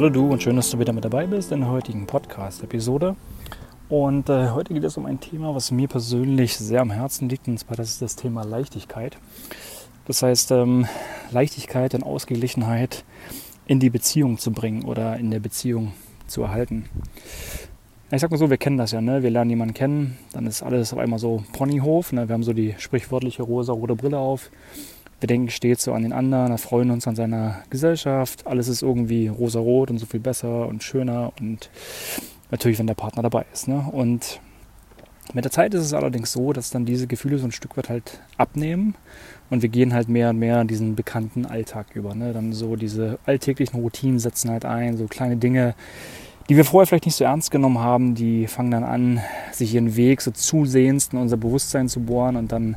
Hallo du und schön, dass du wieder mit dabei bist in der heutigen Podcast-Episode. Und äh, heute geht es um ein Thema, was mir persönlich sehr am Herzen liegt, und zwar das ist das Thema Leichtigkeit. Das heißt, ähm, Leichtigkeit und Ausgeglichenheit in die Beziehung zu bringen oder in der Beziehung zu erhalten. Ich sag mal so, wir kennen das ja, ne? Wir lernen jemanden kennen, dann ist alles auf einmal so Ponyhof, ne? Wir haben so die sprichwörtliche rosa-rote Brille auf wir denken stets so an den anderen, erfreuen uns an seiner Gesellschaft. Alles ist irgendwie rosa-rot und so viel besser und schöner und natürlich, wenn der Partner dabei ist. Ne? Und mit der Zeit ist es allerdings so, dass dann diese Gefühle so ein Stück weit halt abnehmen und wir gehen halt mehr und mehr diesen bekannten Alltag über. Ne? Dann so diese alltäglichen Routinen setzen halt ein, so kleine Dinge, die wir vorher vielleicht nicht so ernst genommen haben, die fangen dann an, sich ihren Weg so zusehends in unser Bewusstsein zu bohren und dann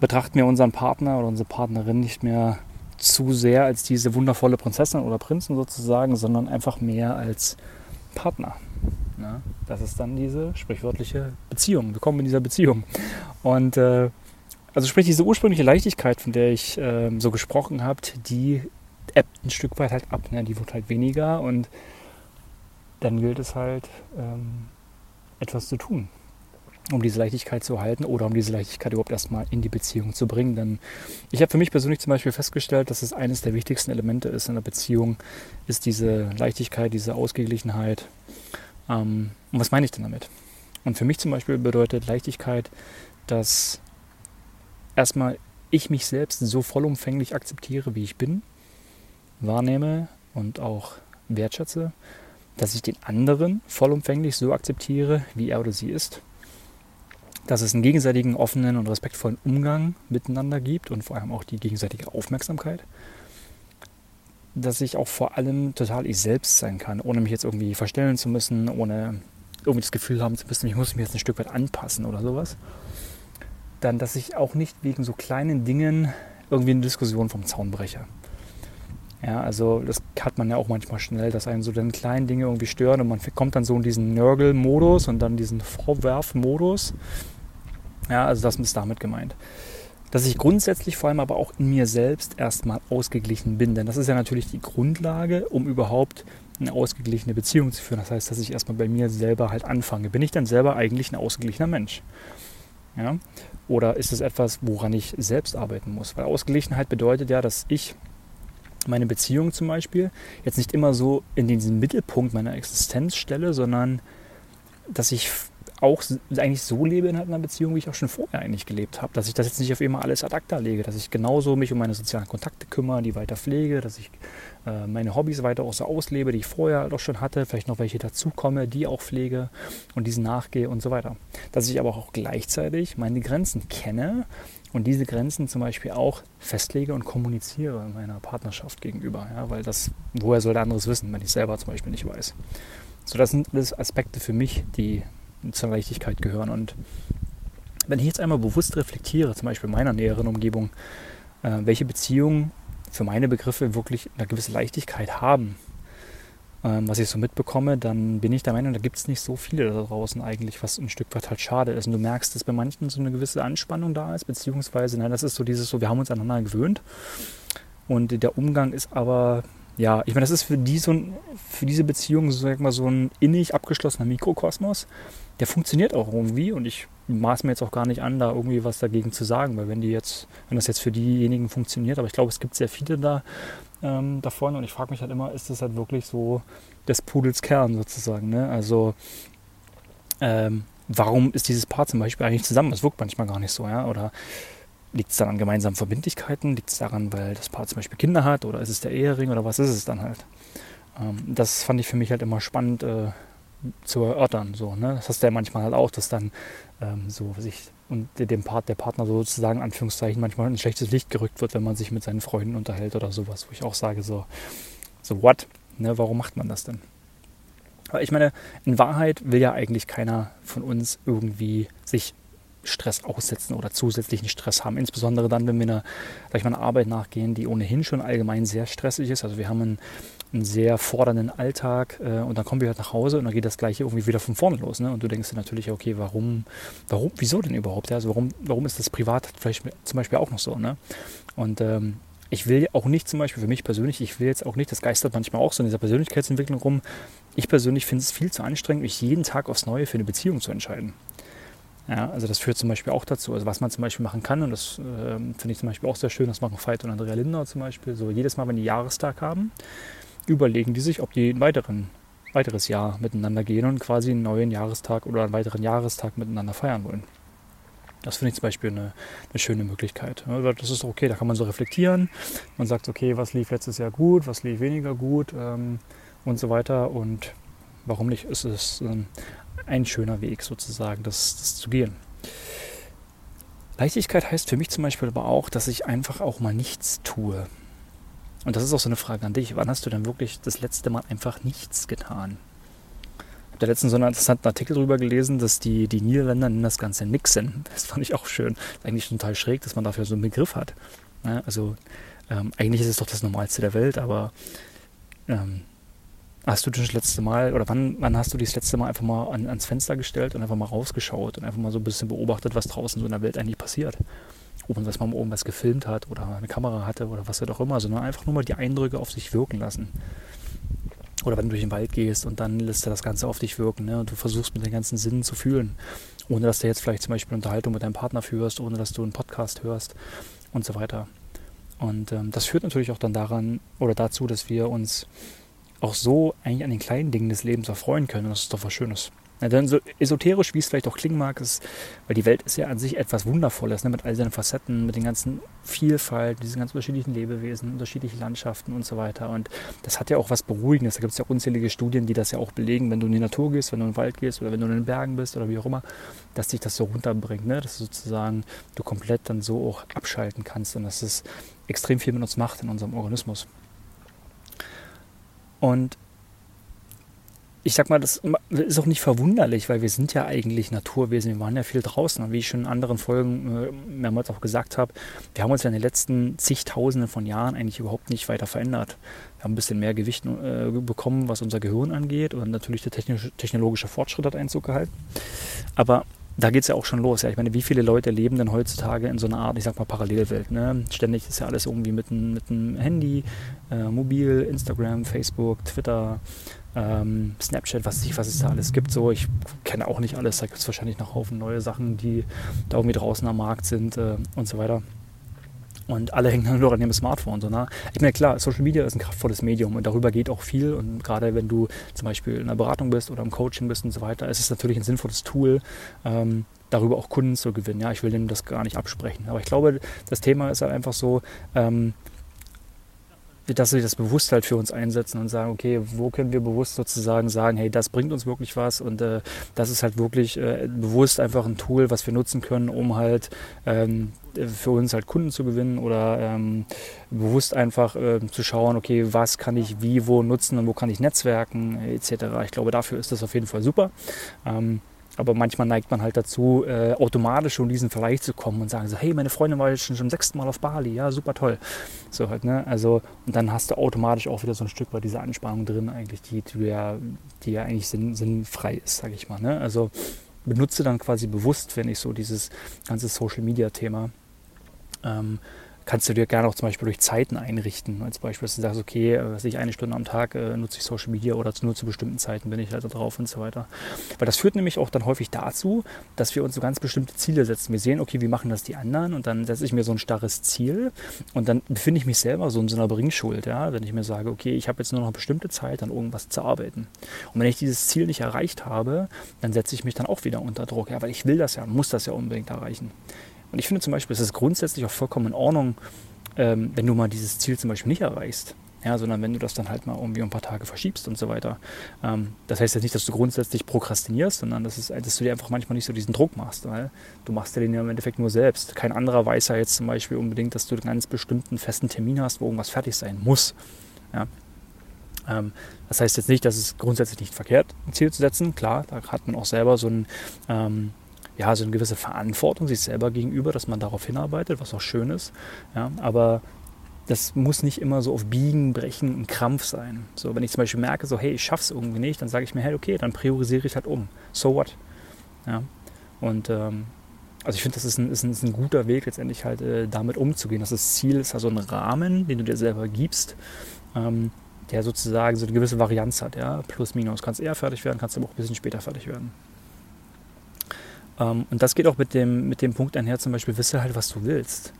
betrachten wir unseren Partner oder unsere Partnerin nicht mehr zu sehr als diese wundervolle Prinzessin oder Prinzen sozusagen, sondern einfach mehr als Partner. Ja, das ist dann diese sprichwörtliche Beziehung. Wir kommen in dieser Beziehung. Und äh, also sprich, diese ursprüngliche Leichtigkeit, von der ich äh, so gesprochen habe, die ebbt ein Stück weit halt ab. Ne? Die wird halt weniger und dann gilt es halt, ähm, etwas zu tun um diese Leichtigkeit zu erhalten oder um diese Leichtigkeit überhaupt erstmal in die Beziehung zu bringen. Denn ich habe für mich persönlich zum Beispiel festgestellt, dass es eines der wichtigsten Elemente ist in einer Beziehung, ist diese Leichtigkeit, diese Ausgeglichenheit. Ähm, und was meine ich denn damit? Und für mich zum Beispiel bedeutet Leichtigkeit, dass erstmal ich mich selbst so vollumfänglich akzeptiere, wie ich bin, wahrnehme und auch wertschätze, dass ich den anderen vollumfänglich so akzeptiere, wie er oder sie ist dass es einen gegenseitigen offenen und respektvollen Umgang miteinander gibt und vor allem auch die gegenseitige Aufmerksamkeit. Dass ich auch vor allem total ich selbst sein kann, ohne mich jetzt irgendwie verstellen zu müssen, ohne irgendwie das Gefühl haben zu müssen, ich muss mich jetzt ein Stück weit anpassen oder sowas. Dann, dass ich auch nicht wegen so kleinen Dingen irgendwie eine Diskussion vom Zaun breche. Ja, also das hat man ja auch manchmal schnell, dass einen so dann kleinen Dinge irgendwie stören und man kommt dann so in diesen Nörgel-Modus und dann diesen Vorwerf-Modus ja, also das ist damit gemeint. Dass ich grundsätzlich vor allem aber auch in mir selbst erstmal ausgeglichen bin. Denn das ist ja natürlich die Grundlage, um überhaupt eine ausgeglichene Beziehung zu führen. Das heißt, dass ich erstmal bei mir selber halt anfange. Bin ich dann selber eigentlich ein ausgeglichener Mensch? Ja? Oder ist es etwas, woran ich selbst arbeiten muss? Weil Ausgeglichenheit bedeutet ja, dass ich meine Beziehung zum Beispiel jetzt nicht immer so in den Mittelpunkt meiner Existenz stelle, sondern dass ich auch eigentlich so lebe in einer Beziehung, wie ich auch schon vorher eigentlich gelebt habe. Dass ich das jetzt nicht auf immer alles ad acta lege, dass ich genauso mich um meine sozialen Kontakte kümmere, die weiter pflege, dass ich äh, meine Hobbys weiter auch so auslebe, die ich vorher halt auch schon hatte, vielleicht noch welche dazukomme, die auch pflege und diesen nachgehe und so weiter. Dass ich aber auch gleichzeitig meine Grenzen kenne und diese Grenzen zum Beispiel auch festlege und kommuniziere meiner Partnerschaft gegenüber. Ja, weil das, woher soll der anderes wissen, wenn ich selber zum Beispiel nicht weiß. So, das sind alles Aspekte für mich, die zur Leichtigkeit gehören. Und wenn ich jetzt einmal bewusst reflektiere, zum Beispiel in meiner näheren Umgebung, äh, welche Beziehungen für meine Begriffe wirklich eine gewisse Leichtigkeit haben, ähm, was ich so mitbekomme, dann bin ich der Meinung, da gibt es nicht so viele da draußen eigentlich, was ein Stück weit halt schade ist. Und du merkst, dass bei manchen so eine gewisse Anspannung da ist, beziehungsweise, nein, das ist so dieses so, wir haben uns aneinander gewöhnt. Und der Umgang ist aber ja, ich meine, das ist für, die so ein, für diese Beziehung so, sag mal, so ein innig abgeschlossener Mikrokosmos. Der funktioniert auch irgendwie und ich maß mir jetzt auch gar nicht an, da irgendwie was dagegen zu sagen, weil wenn die jetzt, wenn das jetzt für diejenigen funktioniert, aber ich glaube, es gibt sehr viele da ähm, davon und ich frage mich halt immer, ist das halt wirklich so des Pudels Kern sozusagen, ne? Also ähm, warum ist dieses Paar zum Beispiel eigentlich zusammen? Das wirkt manchmal gar nicht so, ja? Oder Liegt es dann an gemeinsamen Verbindlichkeiten? Liegt es daran, weil das Paar zum Beispiel Kinder hat? Oder ist es der Ehering? Oder was ist es dann halt? Ähm, das fand ich für mich halt immer spannend äh, zu erörtern. So, ne? Das hast du ja manchmal halt auch, dass dann ähm, so sich und dem Part, der Partner sozusagen, Anführungszeichen, manchmal in ein schlechtes Licht gerückt wird, wenn man sich mit seinen Freunden unterhält oder sowas, wo ich auch sage, so, so what? Ne, warum macht man das denn? Aber ich meine, in Wahrheit will ja eigentlich keiner von uns irgendwie sich Stress aussetzen oder zusätzlichen Stress haben. Insbesondere dann, wenn wir einer, sag ich mal, einer Arbeit nachgehen, die ohnehin schon allgemein sehr stressig ist. Also wir haben einen, einen sehr fordernden Alltag äh, und dann kommen wir halt nach Hause und dann geht das gleiche irgendwie wieder von vorne los. Ne? Und du denkst dir natürlich, okay, warum, warum, wieso denn überhaupt? Ja? Also warum, warum ist das privat vielleicht zum Beispiel auch noch so? Ne? Und ähm, ich will auch nicht zum Beispiel für mich persönlich, ich will jetzt auch nicht, das geistert manchmal auch so in dieser Persönlichkeitsentwicklung rum. Ich persönlich finde es viel zu anstrengend, mich jeden Tag aufs Neue für eine Beziehung zu entscheiden. Ja, also das führt zum Beispiel auch dazu, also was man zum Beispiel machen kann, und das äh, finde ich zum Beispiel auch sehr schön, das machen Veit und Andrea Lindner zum Beispiel, so jedes Mal, wenn die Jahrestag haben, überlegen die sich, ob die ein weiteren, weiteres Jahr miteinander gehen und quasi einen neuen Jahrestag oder einen weiteren Jahrestag miteinander feiern wollen. Das finde ich zum Beispiel eine, eine, schöne Möglichkeit. Das ist okay, da kann man so reflektieren. Man sagt, okay, was lief letztes Jahr gut, was lief weniger gut ähm, und so weiter. Und warum nicht? ist Es ähm, ein schöner Weg sozusagen, das, das zu gehen. Leichtigkeit heißt für mich zum Beispiel aber auch, dass ich einfach auch mal nichts tue. Und das ist auch so eine Frage an dich. Wann hast du denn wirklich das letzte Mal einfach nichts getan? Ich habe da letztens so einen interessanten Artikel darüber gelesen, dass die, die Niederländer nennen das Ganze Nixen. Das fand ich auch schön. Eigentlich total schräg, dass man dafür so einen Begriff hat. Also ähm, eigentlich ist es doch das Normalste der Welt, aber ähm, Hast du das letzte Mal oder wann, wann hast du dich das letzte Mal einfach mal an, ans Fenster gestellt und einfach mal rausgeschaut und einfach mal so ein bisschen beobachtet, was draußen so in der Welt eigentlich passiert? Dass man irgendwas gefilmt hat oder eine Kamera hatte oder was auch immer, sondern einfach nur mal die Eindrücke auf sich wirken lassen. Oder wenn du durch den Wald gehst und dann lässt er das Ganze auf dich wirken ne? und du versuchst mit den ganzen Sinnen zu fühlen. Ohne dass du jetzt vielleicht zum Beispiel eine Unterhaltung mit deinem Partner führst, ohne dass du einen Podcast hörst und so weiter. Und ähm, das führt natürlich auch dann daran oder dazu, dass wir uns auch so eigentlich an den kleinen Dingen des Lebens erfreuen können. Das ist doch was Schönes. Ja, denn so esoterisch, wie es vielleicht auch klingen mag, ist, weil die Welt ist ja an sich etwas Wundervolles, ne, mit all seinen Facetten, mit den ganzen Vielfalt, diesen ganz unterschiedlichen Lebewesen, unterschiedlichen Landschaften und so weiter. Und das hat ja auch was Beruhigendes. Da gibt es ja unzählige Studien, die das ja auch belegen, wenn du in die Natur gehst, wenn du in den Wald gehst oder wenn du in den Bergen bist oder wie auch immer, dass dich das so runterbringt, ne? dass sozusagen du komplett dann so auch abschalten kannst und dass es extrem viel mit uns macht in unserem Organismus. Und ich sag mal, das ist auch nicht verwunderlich, weil wir sind ja eigentlich Naturwesen. Wir waren ja viel draußen. Und wie ich schon in anderen Folgen äh, mehrmals auch gesagt habe, wir haben uns ja in den letzten zigtausenden von Jahren eigentlich überhaupt nicht weiter verändert. Wir haben ein bisschen mehr Gewicht äh, bekommen, was unser Gehirn angeht. Und natürlich der technologische Fortschritt hat Einzug gehalten. Aber da geht es ja auch schon los. Ja. Ich meine, wie viele Leute leben denn heutzutage in so einer Art, ich sag mal, Parallelwelt? Ne? Ständig ist ja alles irgendwie mit einem Handy, äh, mobil, Instagram, Facebook, Twitter, ähm, Snapchat, was, was es da alles gibt. So, ich kenne auch nicht alles. Da gibt es wahrscheinlich noch Haufen neue Sachen, die da irgendwie draußen am Markt sind äh, und so weiter. Und alle hängen nur an ihrem Smartphone. So, ne? Ich meine, klar, Social Media ist ein kraftvolles Medium und darüber geht auch viel. Und gerade wenn du zum Beispiel in einer Beratung bist oder im Coaching bist und so weiter, ist es natürlich ein sinnvolles Tool, ähm, darüber auch Kunden zu gewinnen. Ja, ich will denen das gar nicht absprechen. Aber ich glaube, das Thema ist halt einfach so, ähm, dass sie das bewusst halt für uns einsetzen und sagen, okay, wo können wir bewusst sozusagen sagen, hey, das bringt uns wirklich was und äh, das ist halt wirklich äh, bewusst einfach ein Tool, was wir nutzen können, um halt ähm, für uns halt Kunden zu gewinnen oder ähm, bewusst einfach äh, zu schauen, okay, was kann ich wie, wo nutzen und wo kann ich netzwerken etc. Ich glaube, dafür ist das auf jeden Fall super. Ähm, aber manchmal neigt man halt dazu, äh, automatisch schon diesen Vergleich zu kommen und sagen so, hey, meine Freundin war jetzt schon zum sechsten Mal auf Bali, ja, super toll. So halt, ne? Also, und dann hast du automatisch auch wieder so ein Stück bei dieser Anspannung drin, eigentlich, die, die, ja, die ja eigentlich sinn, sinnfrei ist, sage ich mal. Ne? Also benutze dann quasi bewusst, wenn ich so dieses ganze Social Media Thema ähm, kannst du dir gerne auch zum Beispiel durch Zeiten einrichten. Als Beispiel, dass du sagst, okay, äh, was ich eine Stunde am Tag äh, nutze ich Social Media oder nur zu bestimmten Zeiten bin ich halt da drauf und so weiter. Weil das führt nämlich auch dann häufig dazu, dass wir uns so ganz bestimmte Ziele setzen. Wir sehen, okay, wie machen das die anderen und dann setze ich mir so ein starres Ziel und dann befinde ich mich selber so in so einer Bringschuld, ja, wenn ich mir sage, okay, ich habe jetzt nur noch eine bestimmte Zeit, an irgendwas zu arbeiten. Und wenn ich dieses Ziel nicht erreicht habe, dann setze ich mich dann auch wieder unter Druck, ja, weil ich will das ja, muss das ja unbedingt erreichen. Und ich finde zum Beispiel, es ist grundsätzlich auch vollkommen in Ordnung, ähm, wenn du mal dieses Ziel zum Beispiel nicht erreichst. Ja, sondern wenn du das dann halt mal irgendwie ein paar Tage verschiebst und so weiter. Ähm, das heißt jetzt nicht, dass du grundsätzlich prokrastinierst, sondern das ist, dass du dir einfach manchmal nicht so diesen Druck machst, weil du machst dir den ja im Endeffekt nur selbst. Kein anderer weiß ja jetzt zum Beispiel unbedingt, dass du einen ganz bestimmten festen Termin hast, wo irgendwas fertig sein muss. Ja. Ähm, das heißt jetzt nicht, dass es grundsätzlich nicht verkehrt, ein Ziel zu setzen. Klar, da hat man auch selber so ein ähm, ja, so eine gewisse Verantwortung sich selber gegenüber, dass man darauf hinarbeitet, was auch schön ist. Ja, aber das muss nicht immer so auf Biegen, Brechen und Krampf sein. So, wenn ich zum Beispiel merke, so, hey, ich schaff's irgendwie nicht, dann sage ich mir, hey, okay, dann priorisiere ich halt um. So what? Ja. Und ähm, also ich finde, das ist ein, ist, ein, ist ein, guter Weg, letztendlich halt äh, damit umzugehen. Das, das Ziel ist also ein Rahmen, den du dir selber gibst, ähm, der sozusagen so eine gewisse Varianz hat, ja, plus minus. Kannst eher fertig werden, kannst aber auch ein bisschen später fertig werden. Ähm, und das geht auch mit dem, mit dem Punkt einher, zum Beispiel, wisse halt, was du willst.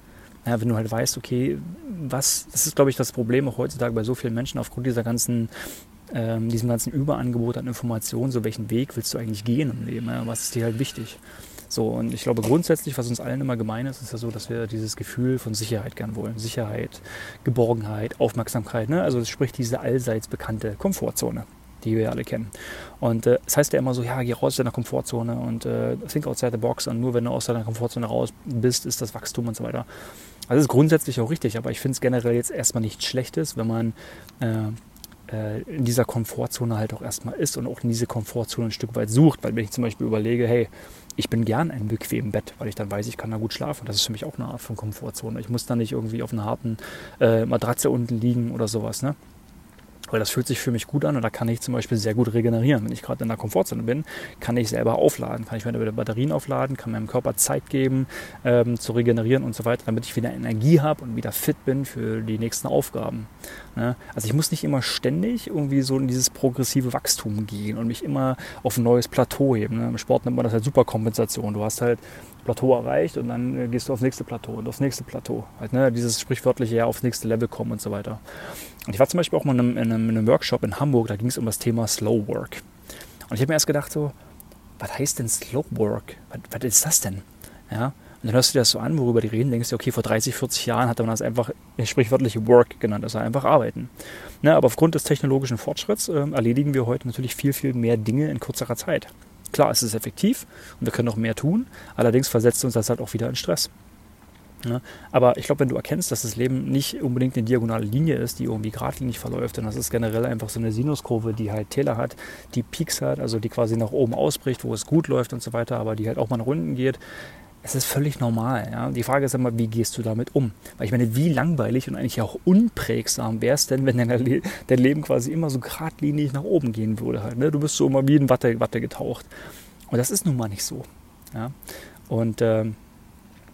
Ja, wenn du halt weißt, okay, was, das ist, glaube ich, das Problem auch heutzutage bei so vielen Menschen aufgrund dieser ganzen, ähm, diesem ganzen Überangebot an Informationen, so welchen Weg willst du eigentlich gehen im Leben, ja? was ist dir halt wichtig. So, und ich glaube grundsätzlich, was uns allen immer gemein ist, ist ja so, dass wir dieses Gefühl von Sicherheit gern wollen. Sicherheit, Geborgenheit, Aufmerksamkeit. Ne? Also sprich diese allseits bekannte Komfortzone, die wir alle kennen. Und äh, das heißt ja immer so, ja, geh raus aus deiner Komfortzone und äh, think outside the box. Und nur wenn du aus deiner Komfortzone raus bist, ist das Wachstum und so weiter. Also das ist grundsätzlich auch richtig, aber ich finde es generell jetzt erstmal nichts Schlechtes, wenn man äh, äh, in dieser Komfortzone halt auch erstmal ist und auch in diese Komfortzone ein Stück weit sucht. Weil wenn ich zum Beispiel überlege, hey, ich bin gern in einem bequemen Bett, weil ich dann weiß, ich kann da gut schlafen. Das ist für mich auch eine Art von Komfortzone. Ich muss da nicht irgendwie auf einer harten äh, Matratze unten liegen oder sowas. Ne? Weil das fühlt sich für mich gut an und da kann ich zum Beispiel sehr gut regenerieren. Wenn ich gerade in der Komfortzone bin, kann ich selber aufladen, kann ich meine Batterien aufladen, kann meinem Körper Zeit geben ähm, zu regenerieren und so weiter, damit ich wieder Energie habe und wieder fit bin für die nächsten Aufgaben. Ne? Also ich muss nicht immer ständig irgendwie so in dieses progressive Wachstum gehen und mich immer auf ein neues Plateau heben. Ne? Im Sport nennt man das halt Superkompensation. Du hast halt Plateau erreicht und dann äh, gehst du aufs nächste Plateau und aufs nächste Plateau. Halt, ne? Dieses sprichwörtliche ja aufs nächste Level kommen und so weiter. Und ich war zum Beispiel auch mal in einem, in einem, in einem Workshop in Hamburg, da ging es um das Thema Slow Work. Und ich habe mir erst gedacht so, was heißt denn Slow Work? Was, was ist das denn? Ja, und dann hörst du dir das so an, worüber die reden, denkst du, okay, vor 30, 40 Jahren hat man das einfach sprichwörtlich Work genannt, also einfach arbeiten. Ne, aber aufgrund des technologischen Fortschritts äh, erledigen wir heute natürlich viel, viel mehr Dinge in kürzerer Zeit. Klar, es ist effektiv und wir können noch mehr tun, allerdings versetzt uns das halt auch wieder in Stress. Ja, aber ich glaube, wenn du erkennst, dass das Leben nicht unbedingt eine diagonale Linie ist, die irgendwie geradlinig verläuft, und das ist generell einfach so eine Sinuskurve, die halt Täler hat, die Peaks hat, also die quasi nach oben ausbricht, wo es gut läuft und so weiter, aber die halt auch mal nach unten geht, es ist völlig normal. Ja? Die Frage ist immer, wie gehst du damit um? Weil ich meine, wie langweilig und eigentlich auch unprägsam wäre es denn, wenn dein, Le dein, Leben quasi immer so geradlinig nach oben gehen würde. Halt, ne? Du bist so immer wie in Watte, Watte getaucht. Und das ist nun mal nicht so. Ja? Und ähm,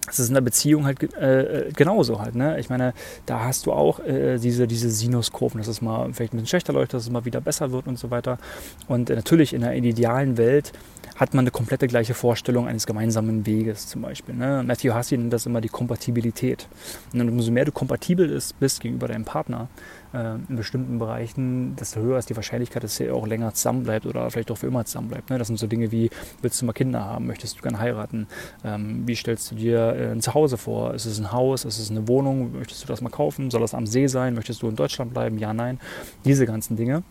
das ist in der Beziehung halt äh, genauso halt. Ne? Ich meine, da hast du auch äh, diese, diese Sinuskurven, dass es mal vielleicht ein bisschen schlechter läuft, dass es mal wieder besser wird und so weiter. Und äh, natürlich in der idealen Welt hat man eine komplette gleiche Vorstellung eines gemeinsamen Weges zum Beispiel. Ne? Matthew Hussey nennt das immer die Kompatibilität. Und umso mehr du kompatibel ist, bist gegenüber deinem Partner äh, in bestimmten Bereichen, desto höher ist die Wahrscheinlichkeit, dass er auch länger zusammenbleibt oder vielleicht auch für immer zusammenbleibt. Ne? Das sind so Dinge wie, willst du mal Kinder haben? Möchtest du gerne heiraten? Ähm, wie stellst du dir äh, ein Zuhause vor? Ist es ein Haus? Ist es eine Wohnung? Möchtest du das mal kaufen? Soll das am See sein? Möchtest du in Deutschland bleiben? Ja, nein. Diese ganzen Dinge.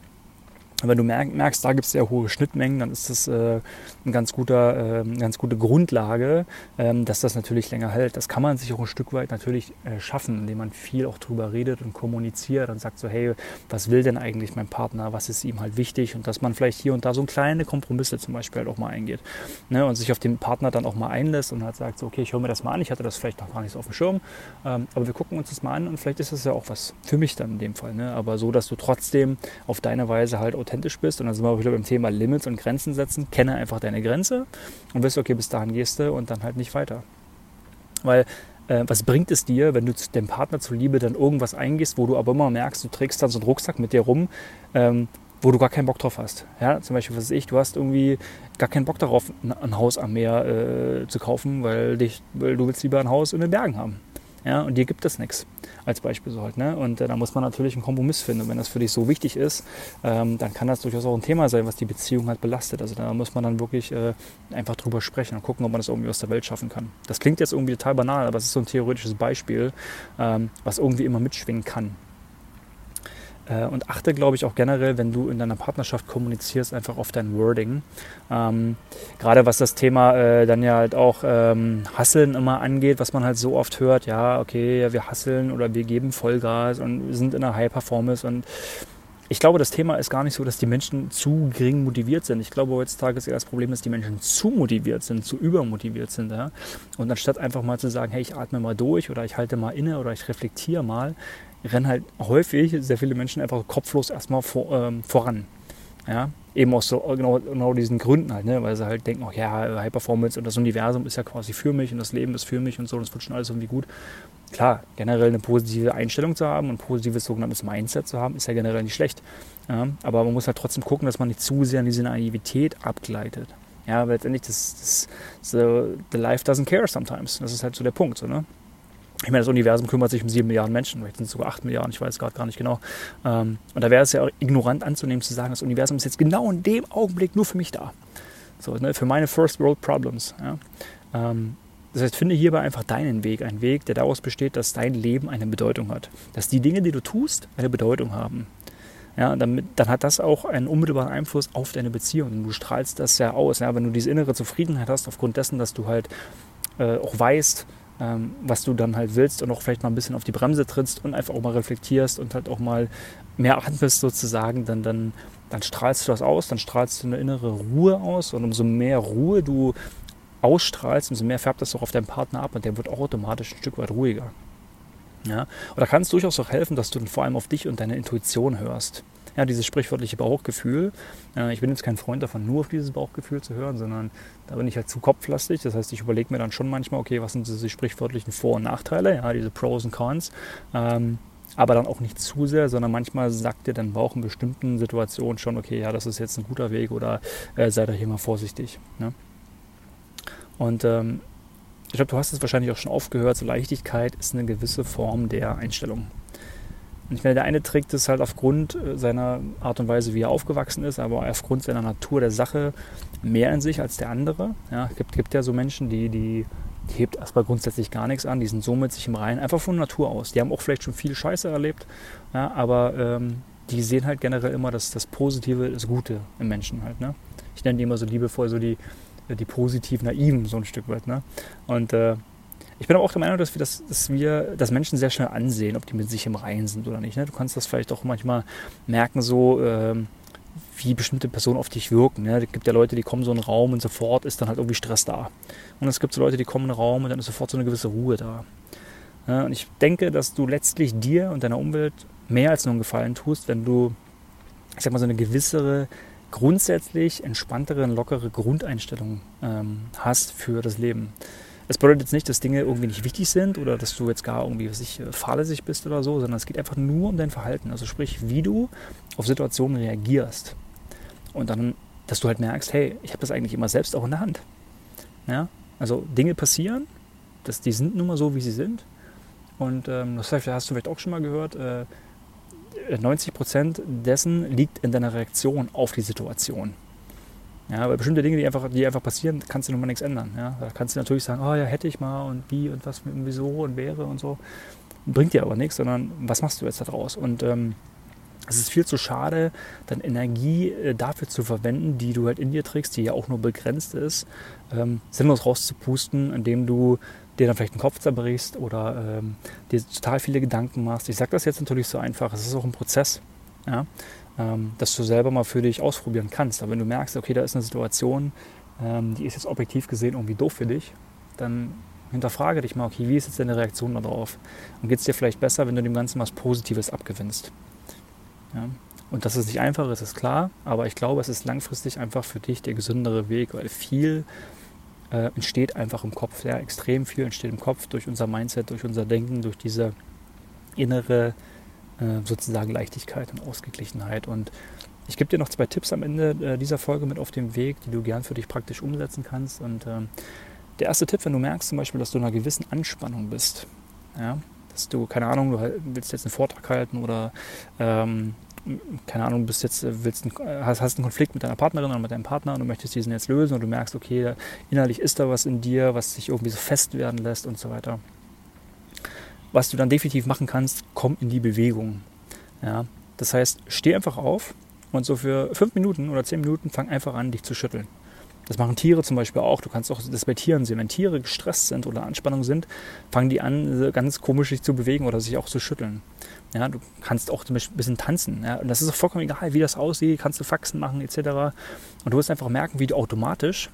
Wenn du merkst, da gibt es sehr hohe Schnittmengen, dann ist das äh, eine ganz, äh, ganz gute Grundlage, ähm, dass das natürlich länger hält. Das kann man sich auch ein Stück weit natürlich äh, schaffen, indem man viel auch drüber redet und kommuniziert und sagt so, hey, was will denn eigentlich mein Partner, was ist ihm halt wichtig und dass man vielleicht hier und da so kleine Kompromisse zum Beispiel halt auch mal eingeht ne? und sich auf den Partner dann auch mal einlässt und halt sagt so, okay, ich höre mir das mal an, ich hatte das vielleicht noch gar nicht so auf dem Schirm, ähm, aber wir gucken uns das mal an und vielleicht ist das ja auch was für mich dann in dem Fall, ne? aber so, dass du trotzdem auf deine Weise halt authentisch authentisch bist, und dann sind wir wieder beim Thema Limits und Grenzen setzen, kenne einfach deine Grenze und wirst, okay, bis dahin gehst du und dann halt nicht weiter. Weil äh, was bringt es dir, wenn du dem Partner zuliebe dann irgendwas eingehst, wo du aber immer merkst, du trägst dann so einen Rucksack mit dir rum, ähm, wo du gar keinen Bock drauf hast. Ja, zum Beispiel, was weiß ich, du hast irgendwie gar keinen Bock darauf, ein Haus am Meer äh, zu kaufen, weil, dich, weil du willst lieber ein Haus in den Bergen haben. Ja, und dir gibt es nichts, als Beispiel so halt. Ne? Und äh, da muss man natürlich einen Kompromiss finden. Und wenn das für dich so wichtig ist, ähm, dann kann das durchaus auch ein Thema sein, was die Beziehung halt belastet. Also da muss man dann wirklich äh, einfach drüber sprechen und gucken, ob man das irgendwie aus der Welt schaffen kann. Das klingt jetzt irgendwie total banal, aber es ist so ein theoretisches Beispiel, ähm, was irgendwie immer mitschwingen kann. Äh, und achte, glaube ich, auch generell, wenn du in deiner Partnerschaft kommunizierst, einfach auf dein Wording. Ähm, gerade was das Thema äh, dann ja halt auch ähm, Hasseln immer angeht, was man halt so oft hört, ja, okay, wir hasseln oder wir geben Vollgas und sind in einer High Performance und ich glaube, das Thema ist gar nicht so, dass die Menschen zu gering motiviert sind. Ich glaube, heutzutage ist eher das Problem, dass die Menschen zu motiviert sind, zu übermotiviert sind. Ja? Und anstatt einfach mal zu sagen, hey, ich atme mal durch oder ich halte mal inne oder ich reflektiere mal, rennen halt häufig sehr viele Menschen einfach kopflos erstmal vor, ähm, voran. Ja? Eben aus so genau, genau diesen Gründen halt, ne? weil sie halt denken, oh ja, High Performance und das Universum ist ja quasi für mich und das Leben ist für mich und so, und das wird schon alles irgendwie gut. Klar, generell eine positive Einstellung zu haben und ein positives sogenanntes Mindset zu haben, ist ja generell nicht schlecht. Ja? Aber man muss halt trotzdem gucken, dass man nicht zu sehr in diese Naivität abgleitet. Ja, aber letztendlich, das, das, so, the life doesn't care sometimes. Das ist halt so der Punkt. So, ne? Ich meine, das Universum kümmert sich um sieben Milliarden Menschen, vielleicht sind es sogar acht Milliarden, ich weiß gerade gar nicht genau. Ähm, und da wäre es ja ignorant anzunehmen, zu sagen, das Universum ist jetzt genau in dem Augenblick nur für mich da. So, ne, für meine First World Problems. Ja. Ähm, das heißt, finde hierbei einfach deinen Weg, einen Weg, der daraus besteht, dass dein Leben eine Bedeutung hat. Dass die Dinge, die du tust, eine Bedeutung haben. Ja, damit, dann hat das auch einen unmittelbaren Einfluss auf deine Beziehung. Du strahlst das ja aus. Ja, wenn du diese innere Zufriedenheit hast, aufgrund dessen, dass du halt äh, auch weißt, was du dann halt willst und auch vielleicht mal ein bisschen auf die Bremse trittst und einfach auch mal reflektierst und halt auch mal mehr atmest sozusagen, dann, dann, dann strahlst du das aus, dann strahlst du eine innere Ruhe aus und umso mehr Ruhe du ausstrahlst, umso mehr färbt das auch auf deinen Partner ab und der wird auch automatisch ein Stück weit ruhiger. Ja? Und da kann es durchaus auch helfen, dass du dann vor allem auf dich und deine Intuition hörst ja, dieses sprichwörtliche Bauchgefühl. Äh, ich bin jetzt kein Freund davon, nur auf dieses Bauchgefühl zu hören, sondern da bin ich halt zu kopflastig. Das heißt, ich überlege mir dann schon manchmal, okay, was sind diese sprichwörtlichen Vor- und Nachteile, ja, diese Pros und Cons. Ähm, aber dann auch nicht zu sehr, sondern manchmal sagt dir dein Bauch in bestimmten Situationen schon, okay, ja, das ist jetzt ein guter Weg oder äh, sei da hier mal vorsichtig. Ne? Und ähm, ich glaube, du hast es wahrscheinlich auch schon aufgehört, so Leichtigkeit ist eine gewisse Form der Einstellung. Und ich meine, der eine trägt es halt aufgrund äh, seiner Art und Weise, wie er aufgewachsen ist, aber aufgrund seiner Natur der Sache mehr in sich als der andere. Ja, es gibt, gibt ja so Menschen, die, die, die hebt erstmal grundsätzlich gar nichts an, die sind so mit sich im Reinen, einfach von Natur aus. Die haben auch vielleicht schon viel Scheiße erlebt, ja, aber ähm, die sehen halt generell immer das, das Positive, das Gute im Menschen halt. Ne? Ich nenne die immer so liebevoll so die, die positiv Naiven, so ein Stück weit. Ne? Und äh, ich bin aber auch der Meinung, dass wir, das, dass wir das Menschen sehr schnell ansehen, ob die mit sich im Reinen sind oder nicht. Ne? Du kannst das vielleicht auch manchmal merken, so ähm, wie bestimmte Personen auf dich wirken. Ne? Es gibt ja Leute, die kommen so in einen Raum und sofort ist dann halt irgendwie Stress da. Und es gibt so Leute, die kommen in einen Raum und dann ist sofort so eine gewisse Ruhe da. Ja, und ich denke, dass du letztlich dir und deiner Umwelt mehr als nur einen Gefallen tust, wenn du, ich sag mal, so eine gewissere, grundsätzlich entspanntere, lockere Grundeinstellung ähm, hast für das Leben. Das bedeutet jetzt nicht, dass Dinge irgendwie nicht wichtig sind oder dass du jetzt gar irgendwie was ich, äh, fahrlässig bist oder so, sondern es geht einfach nur um dein Verhalten. Also sprich, wie du auf Situationen reagierst. Und dann, dass du halt merkst, hey, ich habe das eigentlich immer selbst auch in der Hand. Ja? Also Dinge passieren, das, die sind nun mal so, wie sie sind. Und ähm, das hast du vielleicht auch schon mal gehört, äh, 90% dessen liegt in deiner Reaktion auf die Situation. Ja, weil bestimmte Dinge, die einfach, die einfach passieren, kannst du nun mal nichts ändern. Ja? Da kannst du natürlich sagen, oh ja, hätte ich mal und wie und was und wieso und wäre und so. Bringt dir aber nichts, sondern was machst du jetzt daraus? Und ähm, es ist viel zu schade, dann Energie äh, dafür zu verwenden, die du halt in dir trägst, die ja auch nur begrenzt ist, ähm, sinnlos rauszupusten, indem du dir dann vielleicht den Kopf zerbrichst oder ähm, dir total viele Gedanken machst. Ich sage das jetzt natürlich so einfach, es ist auch ein Prozess. Ja? Ähm, dass du selber mal für dich ausprobieren kannst. Aber wenn du merkst, okay, da ist eine Situation, ähm, die ist jetzt objektiv gesehen irgendwie doof für dich, dann hinterfrage dich mal, okay, wie ist jetzt deine Reaktion darauf? Und geht es dir vielleicht besser, wenn du dem Ganzen was Positives abgewinnst? Ja? Und dass es nicht einfach ist, ist klar, aber ich glaube, es ist langfristig einfach für dich der gesündere Weg, weil viel äh, entsteht einfach im Kopf. Ja, extrem viel entsteht im Kopf durch unser Mindset, durch unser Denken, durch diese innere sozusagen Leichtigkeit und Ausgeglichenheit. Und ich gebe dir noch zwei Tipps am Ende äh, dieser Folge mit auf dem Weg, die du gern für dich praktisch umsetzen kannst. Und ähm, der erste Tipp, wenn du merkst zum Beispiel, dass du in einer gewissen Anspannung bist, ja, dass du, keine Ahnung, du willst jetzt einen Vortrag halten oder ähm, keine Ahnung, bist jetzt, willst einen, hast, hast einen Konflikt mit deiner Partnerin oder mit deinem Partner und du möchtest diesen jetzt lösen und du merkst, okay, innerlich ist da was in dir, was sich irgendwie so fest werden lässt und so weiter was du dann definitiv machen kannst, komm in die Bewegung. Ja? Das heißt, steh einfach auf und so für fünf Minuten oder zehn Minuten fang einfach an, dich zu schütteln. Das machen Tiere zum Beispiel auch. Du kannst auch das bei Tieren sehen. Wenn Tiere gestresst sind oder Anspannung sind, fangen die an, ganz komisch sich zu bewegen oder sich auch zu schütteln. Ja, du kannst auch ein bisschen tanzen. Ja, und das ist auch vollkommen egal, wie das aussieht. Kannst du Faxen machen etc. Und du wirst einfach merken, wie du automatisch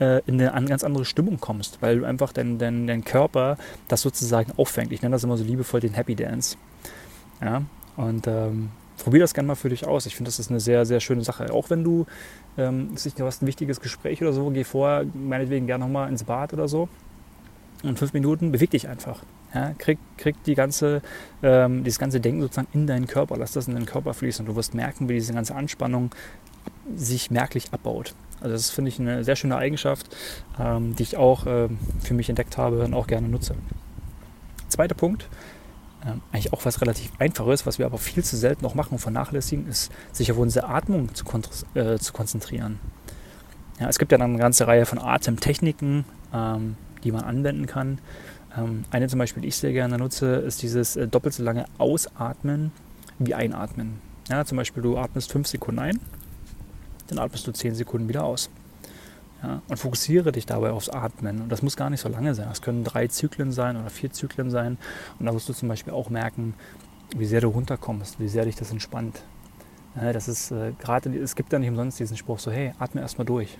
äh, in eine ganz andere Stimmung kommst, weil du einfach dein, dein, dein Körper das sozusagen auffängt. Ich nenne das immer so liebevoll den Happy Dance. Ja, und ähm, probier das gerne mal für dich aus. Ich finde, das ist eine sehr, sehr schöne Sache. Auch wenn du, ähm, du hast ein wichtiges Gespräch oder so, geh vor, meinetwegen gerne nochmal ins Bad oder so. Und fünf Minuten beweg dich einfach. Ja, krieg, krieg die ganze, ähm, dieses ganze Denken sozusagen in deinen Körper, lass das in deinen Körper fließen und du wirst merken, wie diese ganze Anspannung sich merklich abbaut. Also das finde ich eine sehr schöne Eigenschaft, ähm, die ich auch ähm, für mich entdeckt habe und auch gerne nutze. Zweiter Punkt, ähm, eigentlich auch was relativ Einfaches, was wir aber viel zu selten noch machen und vernachlässigen, ist, sich auf unsere Atmung zu, äh, zu konzentrieren. Ja, es gibt ja dann eine ganze Reihe von Atemtechniken, ähm, die man anwenden kann. Ähm, eine zum Beispiel, die ich sehr gerne nutze, ist dieses äh, doppelt so lange Ausatmen wie Einatmen. Ja, zum Beispiel, du atmest 5 Sekunden ein, dann atmest du 10 Sekunden wieder aus. Ja, und fokussiere dich dabei aufs Atmen. Und das muss gar nicht so lange sein. Das können drei Zyklen sein oder vier Zyklen sein. Und da wirst du zum Beispiel auch merken, wie sehr du runterkommst, wie sehr dich das entspannt. Ja, das ist äh, gerade, es gibt ja nicht umsonst diesen Spruch so, hey, atme erstmal durch.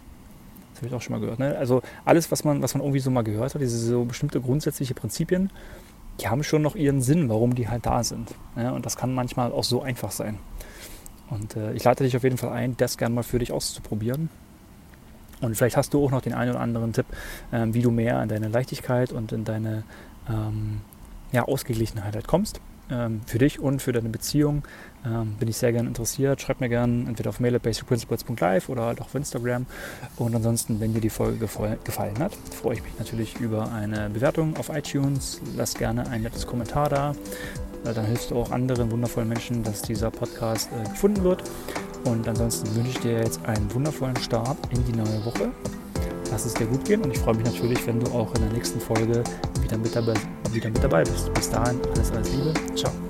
Das habe ich auch schon mal gehört. Ne? Also alles, was man, was man irgendwie so mal gehört hat, diese so bestimmte grundsätzliche Prinzipien, die haben schon noch ihren Sinn, warum die halt da sind. Ja? Und das kann manchmal auch so einfach sein. Und äh, ich lade dich auf jeden Fall ein, das gerne mal für dich auszuprobieren. Und vielleicht hast du auch noch den einen oder anderen Tipp, ähm, wie du mehr in deine Leichtigkeit und in deine ähm, ja, Ausgeglichenheit halt kommst. Ähm, für dich und für deine Beziehung ähm, bin ich sehr gerne interessiert. Schreib mir gerne entweder auf mail at basicprinciples.live oder halt auch auf Instagram. Und ansonsten, wenn dir die Folge gefallen hat, freue ich mich natürlich über eine Bewertung auf iTunes. Lass gerne ein nettes Kommentar da. Dann hilfst du auch anderen wundervollen Menschen, dass dieser Podcast äh, gefunden wird. Und ansonsten wünsche ich dir jetzt einen wundervollen Start in die neue Woche. Lass es dir gut gehen und ich freue mich natürlich, wenn du auch in der nächsten Folge wieder mit dabei, wieder mit dabei bist. Bis dahin, alles, alles Liebe. Ciao.